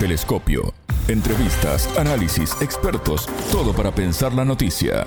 Telescopio. Entrevistas, análisis, expertos, todo para pensar la noticia.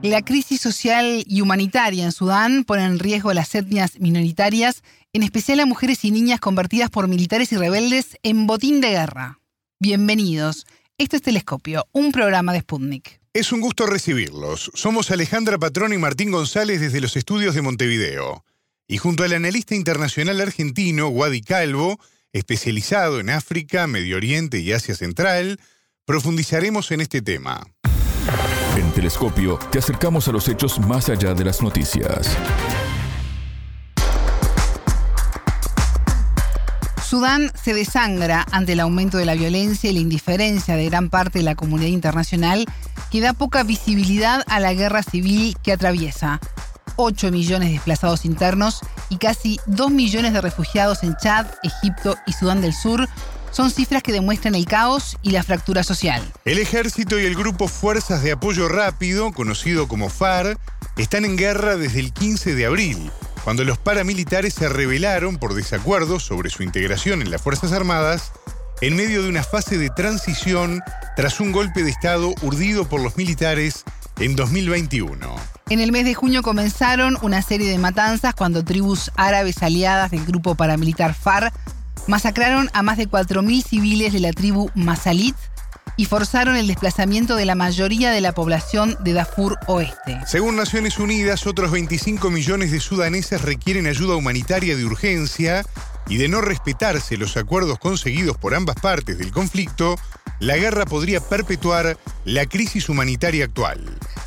La crisis social y humanitaria en Sudán pone en riesgo a las etnias minoritarias, en especial a mujeres y niñas convertidas por militares y rebeldes en botín de guerra. Bienvenidos. Esto es Telescopio, un programa de Sputnik. Es un gusto recibirlos. Somos Alejandra Patrón y Martín González desde los estudios de Montevideo. Y junto al analista internacional argentino Wadi Calvo, especializado en África, Medio Oriente y Asia Central, profundizaremos en este tema. En Telescopio te acercamos a los hechos más allá de las noticias. Sudán se desangra ante el aumento de la violencia y la indiferencia de gran parte de la comunidad internacional que da poca visibilidad a la guerra civil que atraviesa. 8 millones de desplazados internos y casi 2 millones de refugiados en Chad, Egipto y Sudán del Sur son cifras que demuestran el caos y la fractura social. El ejército y el grupo Fuerzas de Apoyo Rápido, conocido como FAR, están en guerra desde el 15 de abril cuando los paramilitares se rebelaron por desacuerdos sobre su integración en las Fuerzas Armadas en medio de una fase de transición tras un golpe de Estado urdido por los militares en 2021. En el mes de junio comenzaron una serie de matanzas cuando tribus árabes aliadas del grupo paramilitar FAR masacraron a más de 4.000 civiles de la tribu Masalit y forzaron el desplazamiento de la mayoría de la población de Darfur Oeste. Según Naciones Unidas, otros 25 millones de sudaneses requieren ayuda humanitaria de urgencia y de no respetarse los acuerdos conseguidos por ambas partes del conflicto, la guerra podría perpetuar la crisis humanitaria actual.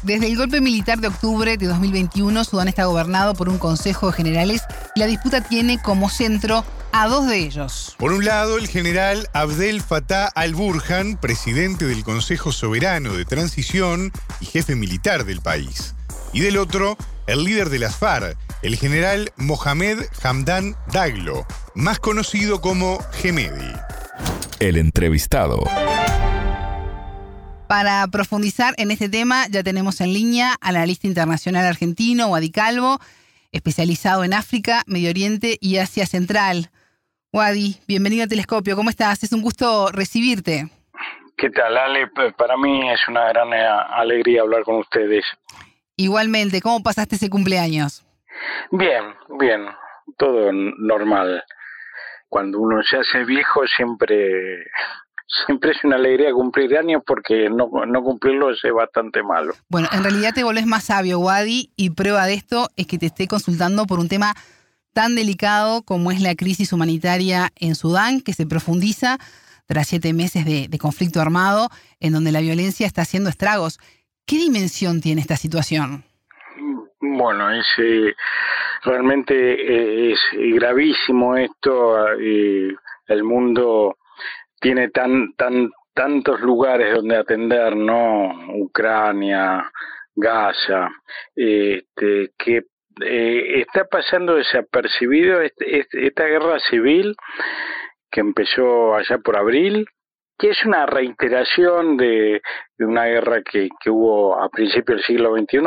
Desde el golpe militar de octubre de 2021, Sudán está gobernado por un Consejo de Generales y la disputa tiene como centro a dos de ellos. Por un lado, el general Abdel Fattah al-Burhan, presidente del Consejo Soberano de Transición y jefe militar del país. Y del otro, el líder de las FARC, el general Mohamed Hamdan Daglo, más conocido como Gemedi. El entrevistado. Para profundizar en este tema, ya tenemos en línea al analista internacional argentino, Wadi Calvo, especializado en África, Medio Oriente y Asia Central. Wadi, bienvenido a Telescopio. ¿Cómo estás? Es un gusto recibirte. ¿Qué tal, Ale? Para mí es una gran eh, alegría hablar con ustedes. Igualmente, ¿cómo pasaste ese cumpleaños? Bien, bien, todo normal. Cuando uno se hace viejo siempre siempre es una alegría cumplir años porque no, no cumplirlo es bastante malo. Bueno, en realidad te volvés más sabio, Wadi, y prueba de esto es que te esté consultando por un tema tan delicado como es la crisis humanitaria en Sudán, que se profundiza tras siete meses de, conflicto armado, en donde la violencia está haciendo estragos. ¿Qué dimensión tiene esta situación? Bueno, es eh, realmente eh, es gravísimo esto. Eh, el mundo tiene tan tan tantos lugares donde atender, ¿no? Ucrania, Gaza, este, que eh, está pasando desapercibido este, este, esta guerra civil que empezó allá por abril, que es una reiteración de, una guerra que, hubo a principios del siglo XXI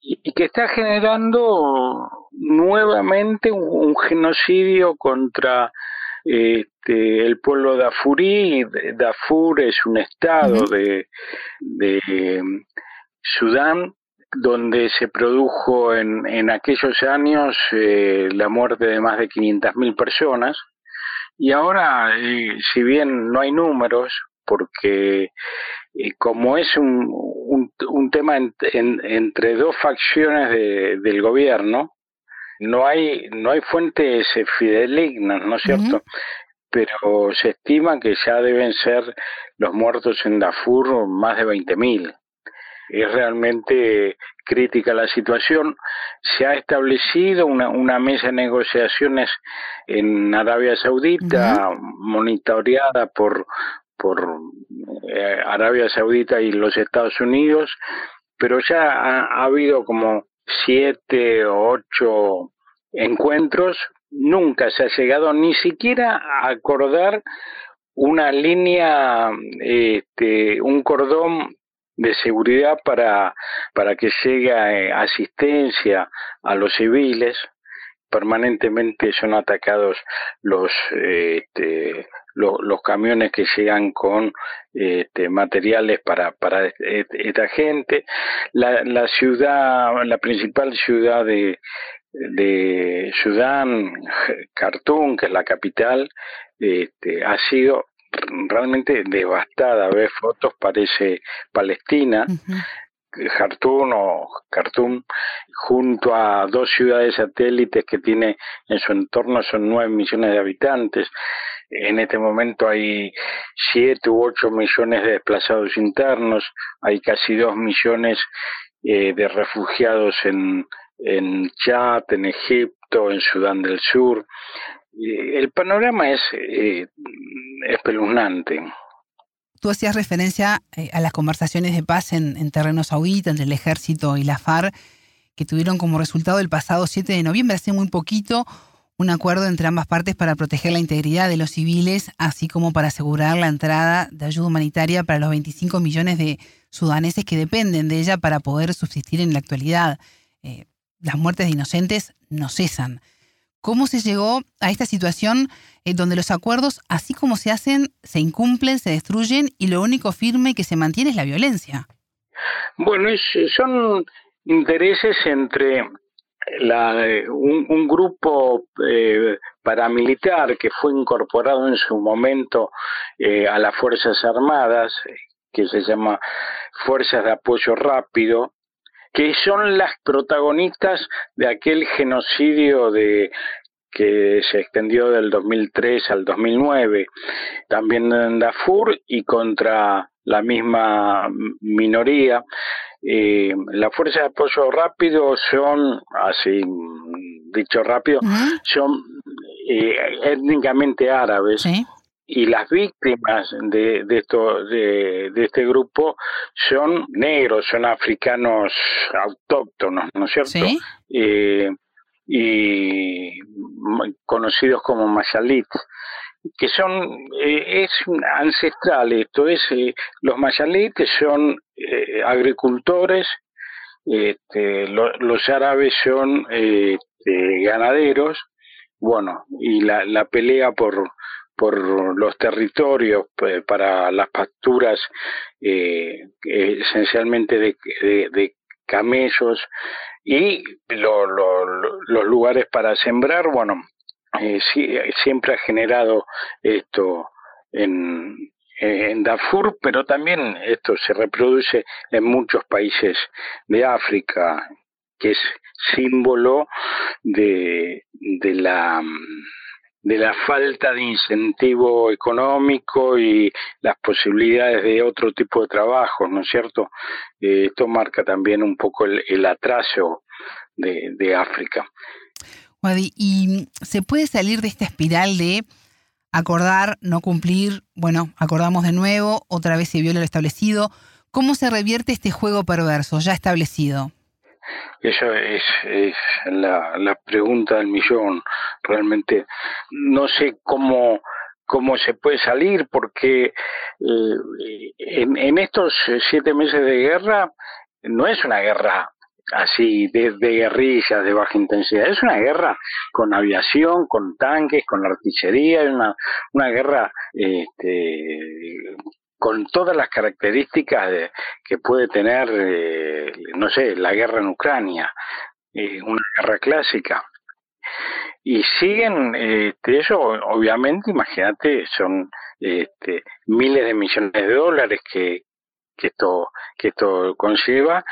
y, que está generando nuevamente un, genocidio contra este, el pueblo dafurí. Darfur es un estado de, de Sudán donde se produjo en, en aquellos años eh, la muerte de más de 500.000 personas. Y ahora, eh, si bien no hay números, porque eh, como es un, un, tema entre dos facciones de, del gobierno, no hay, no hay fuentes fidelignas, ¿no es cierto? Pero se estima que ya deben ser los muertos en Darfur más de 20.000 es realmente crítica la situación. Se ha establecido una, una mesa de negociaciones en Arabia Saudita, monitoreada por, por eh, Arabia Saudita y los Estados Unidos, pero ya ha, habido como siete o ocho encuentros, nunca se ha llegado ni siquiera a acordar una línea, este, un cordón de seguridad para, para que llegue eh, asistencia a los civiles, permanentemente son atacados los este, los camiones que llegan con este, materiales para, para esta gente. La, la ciudad, la principal ciudad de, de Sudán, Khartoum, que es la capital, este, ha sido realmente devastada. Ver fotos, parece Palestina. Khartoum o Khartoum, junto a dos ciudades satélites que tiene en su entorno, son nueve millones de habitantes. En este momento hay siete u ocho millones de desplazados internos, hay casi dos millones eh, de refugiados en, en Chad, en Egipto, en Sudán del Sur. el panorama es eh, espeluznante. Tú hacías referencia eh, a las conversaciones de paz en, en terreno saudita entre el ejército y la FARC que tuvieron como resultado el pasado 7 de noviembre, hace muy poquito, un acuerdo entre ambas partes para proteger la integridad de los civiles, así como para asegurar la entrada de ayuda humanitaria para los 25 millones de sudaneses que dependen de ella para poder subsistir en la actualidad. Eh, las muertes de inocentes no cesan. ¿Cómo se llegó a esta situación en donde los acuerdos, así como se hacen, se incumplen, se destruyen y lo único firme que se mantiene es la violencia? Bueno, son intereses entre un, grupo eh, paramilitar que fue incorporado en su momento eh, a las Fuerzas Armadas, que se llama Fuerzas de Apoyo Rápido, que son las protagonistas de aquel genocidio de que se extendió del 2003 al 2009, también en Darfur y contra la misma minoría. Eh, las fuerzas de apoyo rápido son, así dicho rápido, son eh, étnicamente árabes y las víctimas de, de, esto, de, de, este grupo son negros, son africanos autóctonos, ¿no es cierto? Eh, y conocidos como mayalit, que son, eh, es ancestral esto, es, eh, los mayalit son eh, agricultores, este, los árabes son este, ganaderos, bueno, y la, la pelea por por los territorios para las pasturas eh, esencialmente de, de, camellos y los lugares para sembrar, bueno, eh, siempre ha generado esto en, en Darfur, pero también esto se reproduce en muchos países de África, que es símbolo de, de la de la falta de incentivo económico y las posibilidades de otro tipo de trabajo, ¿no es cierto? Eh, esto marca también un poco el, atraso de, África. ¿Y se puede salir de esta espiral de acordar, no cumplir, bueno, acordamos de nuevo, otra vez se viola lo establecido? ¿Cómo se revierte este juego perverso ya establecido? Eso es, la, la pregunta del millón. Realmente no sé cómo cómo se puede salir porque eh, en, en estos siete meses de guerra no es una guerra así de, de, guerrillas de baja intensidad. Es una guerra con aviación, con tanques, con artillería, una, una guerra este, con todas las características que puede tener, eh, no sé, la guerra en Ucrania, eh, una guerra clásica. Y siguen, este, eso obviamente, imagínate, son este, miles de millones de dólares que, que esto que esto conlleva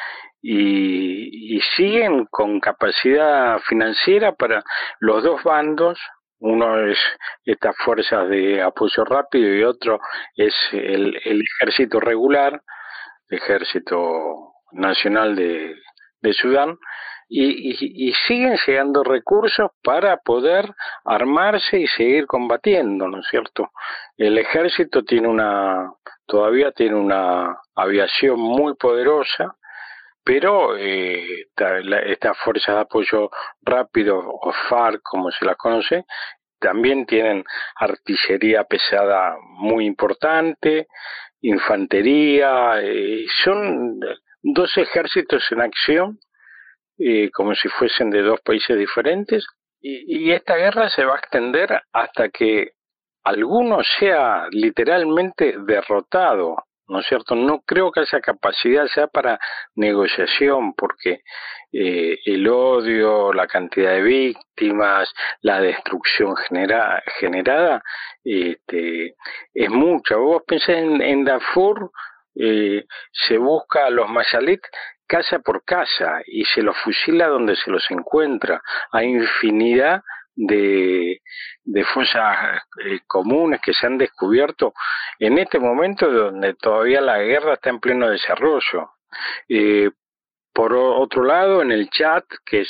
y, y, siguen con capacidad financiera para los dos bandos uno es estas fuerzas de apoyo rápido y otro es el, ejército regular, el ejército nacional de, Sudán, y, siguen llegando recursos para poder armarse y seguir combatiendo, ¿no es cierto? El ejército tiene una, todavía tiene una aviación muy poderosa, pero eh, estas fuerzas de apoyo rápido o FARC como se las conoce también tienen artillería pesada muy importante infantería eh, son dos ejércitos en acción eh, como si fuesen de dos países diferentes y, esta guerra se va a extender hasta que alguno sea literalmente derrotado, ¿no es cierto? No creo que esa capacidad sea para negociación, porque eh, el odio, la cantidad de víctimas, la destrucción generada, este, es mucha. Vos pensás en, Darfur, eh, se busca a los mayalit casa por casa y se los fusila donde se los encuentra. Hay infinidad de, de fosas eh, comunes que se han descubierto en este momento donde todavía la guerra está en pleno desarrollo. Eh, por otro lado, en el Chad, que es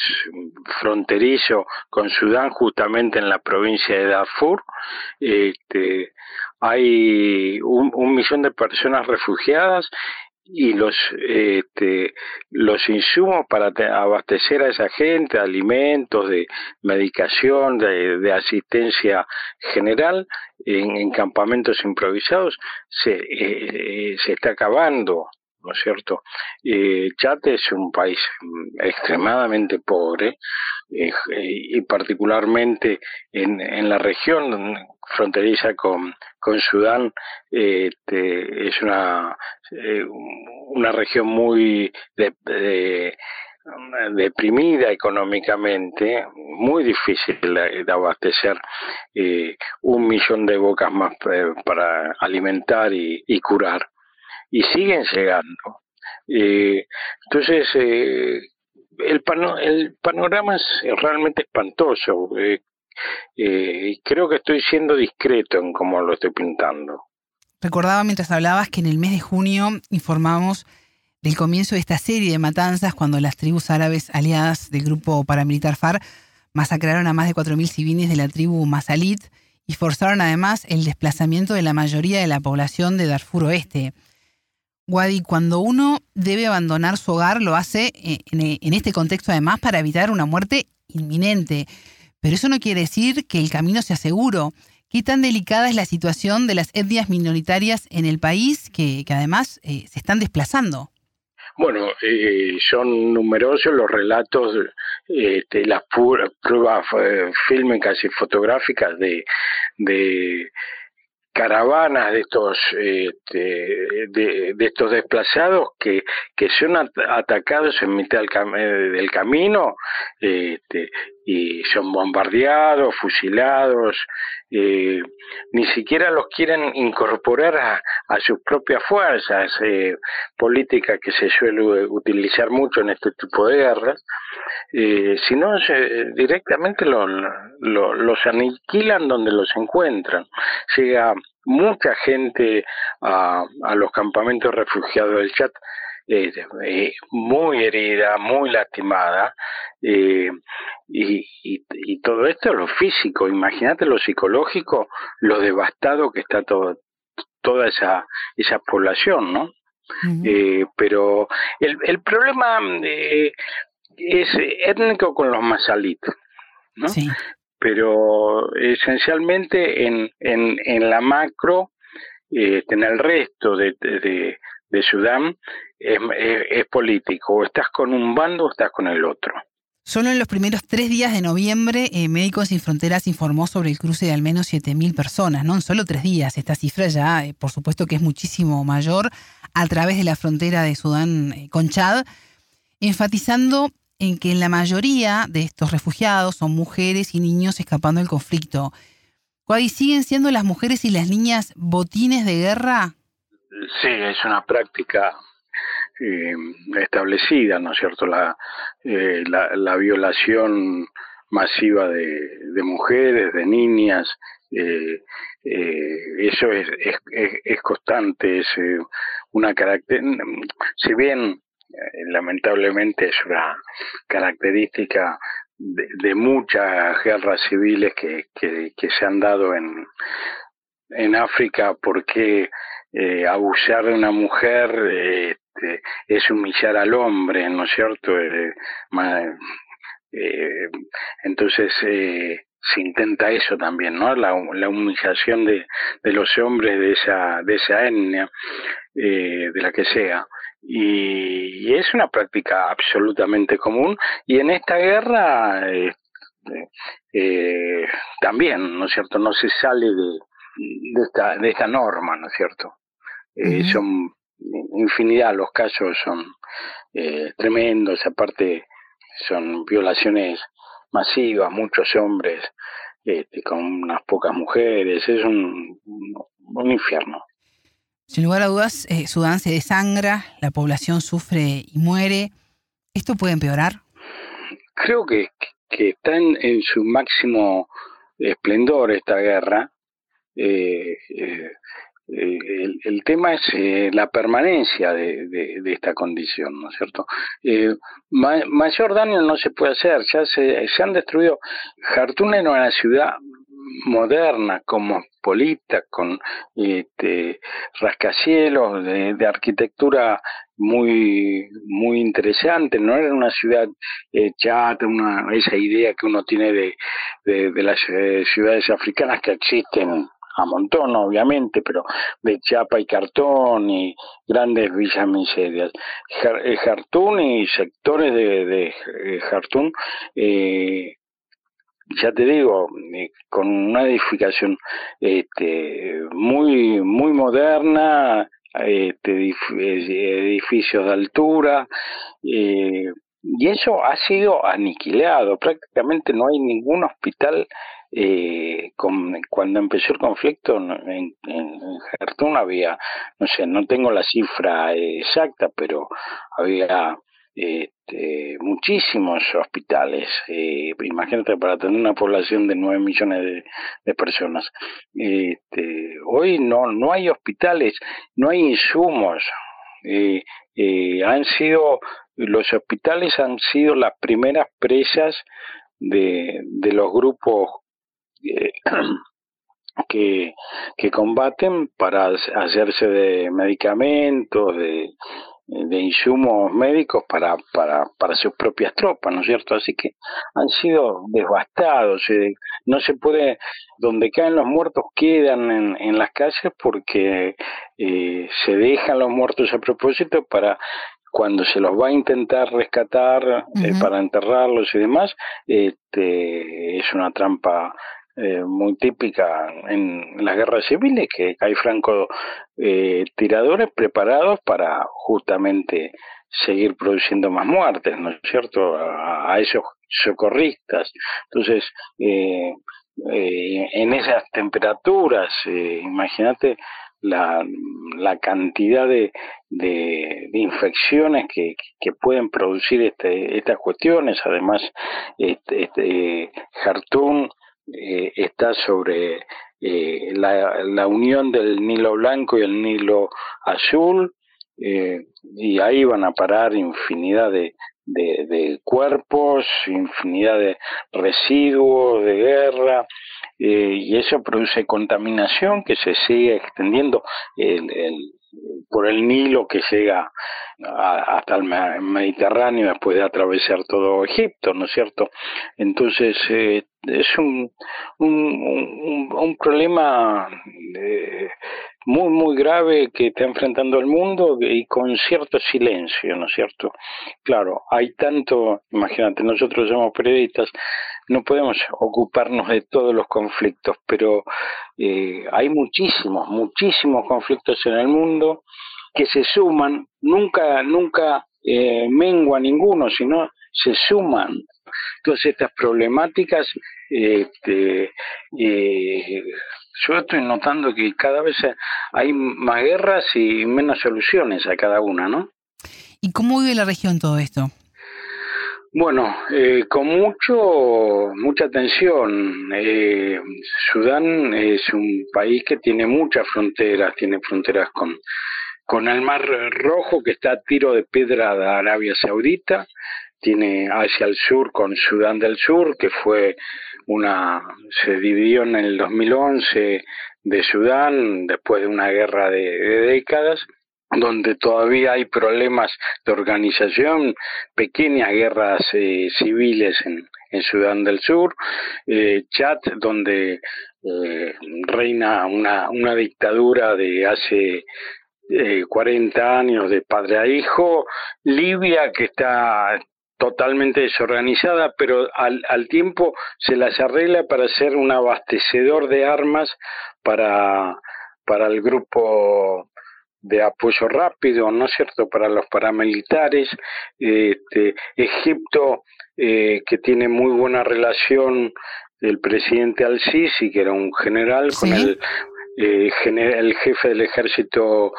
fronterizo con Sudán, justamente en la provincia de Darfur, este, hay un, millón de personas refugiadas y los este, los insumos para abastecer a esa gente, alimentos, de medicación, de, asistencia general en, campamentos improvisados se, eh, se está acabando. ¿No es cierto? Eh, Chad es un país extremadamente pobre eh, y particularmente en, en la región fronteriza con, con Sudán este, es una, eh, una región muy deprimida económicamente, muy difícil de, abastecer eh, un millón de bocas más para alimentar y, curar. Y siguen llegando. entonces, el, el panorama es realmente espantoso. Eh, creo que estoy siendo discreto en cómo lo estoy pintando. Recordaba mientras hablabas que en el mes de junio informamos del comienzo de esta serie de matanzas cuando las tribus árabes aliadas del grupo paramilitar FARC masacraron a más de 4.000 civiles de la tribu Masalit y forzaron además el desplazamiento de la mayoría de la población de Darfur Oeste. Wadi, cuando uno debe abandonar su hogar, lo hace eh, en este contexto además para evitar una muerte inminente. Pero eso no quiere decir que el camino sea seguro. ¿Qué tan delicada es la situación de las etnias minoritarias en el país que, además eh, se están desplazando? Bueno, eh, son numerosos los relatos, eh, de las pruebas fílmicas y fotográficas de caravanas de estos este, de, estos desplazados que, que son atacados en mitad del, del camino este, y son bombardeados, fusilados, eh, ni siquiera los quieren incorporar a, sus propias fuerzas, eh, política que se suele utilizar mucho en este tipo de guerras, eh, sino directamente lo, los aniquilan donde los encuentran. Llega mucha gente a, a los campamentos refugiados del Chat eh, eh, muy herida, muy lastimada, eh, y, y, todo esto lo físico, imagínate lo psicológico, lo devastado que está todo, toda esa, esa población, ¿no? eh, pero el, el problema eh, es étnico con los masalitos, ¿no? Sí. Pero esencialmente en, en, en la macro, en el resto de, de, de Sudán es, político, o estás con un bando o estás con el otro. Solo en los primeros tres días de noviembre, eh, Médicos Sin Fronteras informó sobre el cruce de al menos 7.000 personas, ¿no? En solo tres días. Esta cifra ya, eh, por supuesto, que es muchísimo mayor a través de la frontera de Sudán eh, con Chad, enfatizando en que la mayoría de estos refugiados son mujeres y niños escapando del conflicto. ¿Cuáles siguen siendo las mujeres y las niñas botines de guerra? Sí, es una práctica eh, establecida, ¿no es cierto? La, eh, la, la, violación masiva de, mujeres, de niñas, eh, eso es, es, es, constante, es una carácter, si bien lamentablemente es una característica de, muchas guerras civiles que, que, se han dado en, en África, porque abusar de una mujer este, es humillar al hombre, ¿no es cierto? Eh, eh, entonces eh, se intenta eso también, ¿no? La, la humillación de, de, los hombres de esa, de esa etnia, eh, de la que sea. Y, y, es una práctica absolutamente común. Y en esta guerra, eh, también, ¿no es cierto? No se sale de, de, esta, de esta norma, ¿no es cierto? Son infinidad, los casos son eh, tremendos, aparte son violaciones masivas, muchos hombres este, con unas pocas mujeres, es un, un infierno. Sin lugar a dudas, eh, Sudán se desangra, la población sufre y muere. ¿Esto puede empeorar? Creo que, que está en, su máximo esplendor esta guerra. Eh, eh, el, tema es la permanencia de, esta condición, ¿no es cierto? mayor daño no se puede hacer, ya se, se han destruido. Jartún era una ciudad moderna, cosmopolita, con este, rascacielos de, arquitectura muy muy interesante, no era una ciudad eh, chata, una, esa idea que uno tiene de, de, las eh, ciudades africanas que existen a montón, obviamente, pero de chapa y cartón y grandes villas miserias. Jartún eh, y sectores de, de Jartún eh, ya te digo, eh, con una edificación este, muy, muy moderna, este, edificios de altura, eh, y eso ha sido aniquilado. Prácticamente no hay ningún hospital. Eh, cuando empezó el conflicto en, en, en había, no sé, no tengo la cifra exacta, pero había este, muchísimos hospitales. Eh, imagínate, para tener una población de 9 millones de, personas. Este, hoy no, no hay hospitales, no hay insumos. Eh, eh, han sido, los hospitales han sido las primeras presas de los grupos que, que combaten para hacerse de medicamentos, de, de insumos médicos para, para, para sus propias tropas, ¿no es cierto? Así que han sido devastados. Eh, no se puede, donde caen los muertos quedan en, en las calles porque eh, se dejan los muertos a propósito para cuando se los va a intentar rescatar eh, para enterrarlos y demás, este, es una trampa eh, muy típica en las guerras civiles, que hay franco eh, preparados para justamente seguir produciendo más muertes, ¿no es cierto?, a, esos socorristas. Entonces, eh, eh, en esas temperaturas, eh, imagínate la, la cantidad de, de, infecciones que, que pueden producir este, estas cuestiones. Además, este, este Jartún eh, está sobre eh, la, la, unión del Nilo blanco y el Nilo azul, eh, y ahí van a parar infinidad de, de, de, cuerpos, infinidad de residuos de guerra, eh, y eso produce contaminación que se sigue extendiendo. El, el, por el Nilo que llega hasta el Mediterráneo después de atravesar todo Egipto, ¿no es cierto? Entonces eh, es un, un, un, problema eh, muy, muy grave que está enfrentando el mundo y con cierto silencio, ¿no es cierto? Claro, hay tanto, imagínate, nosotros somos periodistas, no podemos ocuparnos de todos los conflictos, pero eh, hay muchísimos, muchísimos conflictos en el mundo que se suman, nunca, nunca eh, mengua ninguno, sino se suman. Entonces estas problemáticas, este, eh, yo estoy notando que cada vez hay más guerras y menos soluciones a cada una, ¿no? ¿Y cómo vive la región todo esto? Bueno, eh, con mucho mucha tensión. Eh, Sudán es un país que tiene muchas fronteras, tiene fronteras con con el Mar Rojo que está a tiro de piedra de Arabia Saudita, tiene hacia el sur con Sudán del Sur, que fue una se dividió en el 2011 de Sudán después de una guerra de décadas donde todavía hay problemas de organización, pequeñas guerras eh, civiles en, Sudán del Sur, eh, Chad, donde eh, reina una, una dictadura de hace eh, 40 años de padre a hijo, Libia, que está totalmente desorganizada, pero al, al tiempo se las arregla para ser un abastecedor de armas para, para el grupo de apoyo rápido, ¿no es cierto?, para los paramilitares. Este, Egipto, eh, que tiene muy buena relación el presidente Al-Sisi, que era un general, con el eh, el jefe del ejército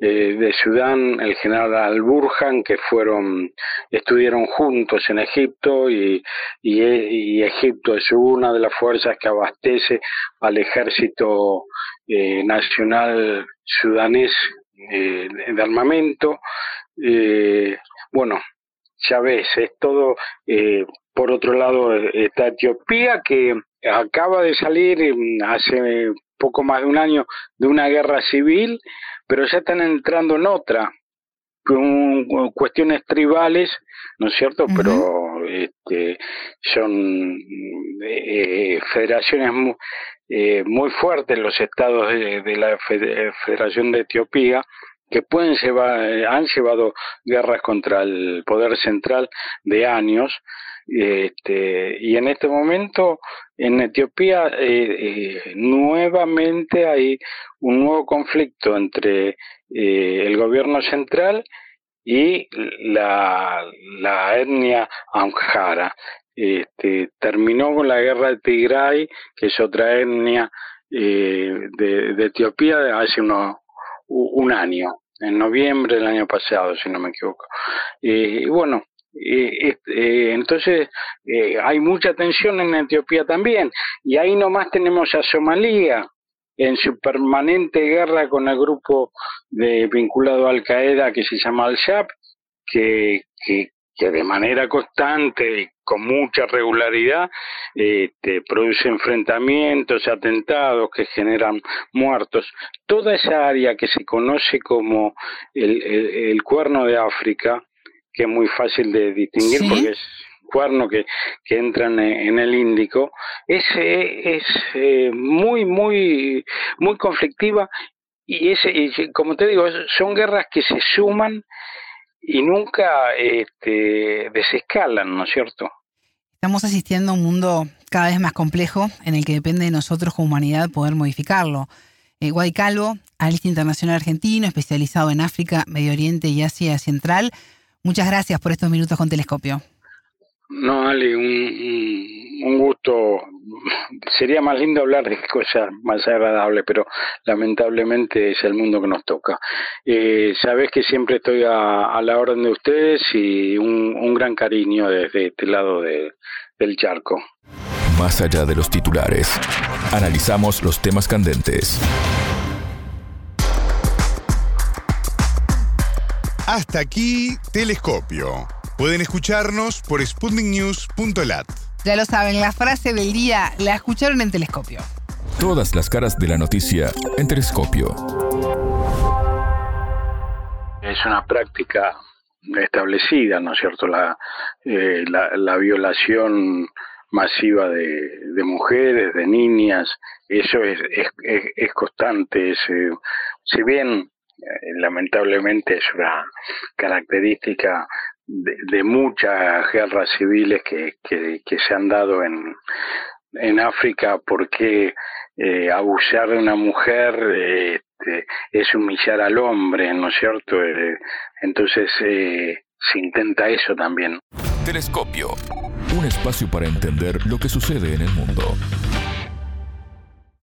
eh, de Sudán, el general Al-Burhan, que fueron, estuvieron juntos en Egipto y, y, Egipto es una de las fuerzas que abastece al ejército eh, nacional sudanés de armamento. bueno, ya ves, es todo. por otro lado está Etiopía, que acaba de salir hace poco más de un año de una guerra civil, pero ya están entrando en otra, con cuestiones tribales, ¿no es cierto? Pero este, son eh, federaciones muy, eh, muy fuertes, los estados de, la Federación de Etiopía, que pueden llevar, han llevado guerras contra el poder central de años, este, y en este momento en Etiopía eh, eh, nuevamente hay un nuevo conflicto entre eh, el gobierno central y la, etnia Amhara. Este, terminó con la guerra de Tigray, que es otra etnia de, de, Etiopía, hace unos, un año, en noviembre del año pasado, si no me equivoco. y bueno, eh, eh, entonces eh, hay mucha tensión en Etiopía también y ahí nomás tenemos a Somalia en su permanente guerra con el grupo de, vinculado a Al Qaeda que se llama Al Shab que, que, de manera constante y con mucha regularidad este, produce enfrentamientos, atentados que generan muertos. Toda esa área que se conoce como el cuerno de África que es muy fácil de distinguir porque es cuerno que, que entran en el Índico, es, es eh, muy, muy, muy conflictiva y, es, como te digo, son guerras que se suman y nunca este, desescalan, ¿no es cierto? Estamos asistiendo a un mundo cada vez más complejo en el que depende de nosotros como humanidad poder modificarlo. Eh, Guay Calvo, analista internacional argentino, especializado en África, Medio Oriente y Asia Central, Muchas gracias por estos minutos con Telescopio. No, Ali, un, gusto. Sería más lindo hablar de cosas más agradables, pero lamentablemente es el mundo que nos toca. Eh, sabes que siempre estoy a, la orden de ustedes y un, gran cariño desde este lado del charco. Más allá de los titulares, analizamos los temas candentes Hasta aquí, Telescopio. Pueden escucharnos por sputniknews.lat. Ya lo saben, la frase del día la escucharon en Telescopio. Todas las caras de la noticia en Telescopio. Es una práctica establecida, ¿no es cierto? La, eh, la, violación masiva de, mujeres, de niñas, eso es, es, es, constante. Eh, si bien eh, lamentablemente es una característica de, muchas guerras civiles que, que, se han dado en, en África porque eh, abusar de una mujer este, es humillar al hombre, ¿no es cierto? Eh, entonces se intenta eso también. Telescopio, un espacio para entender lo que sucede en el mundo.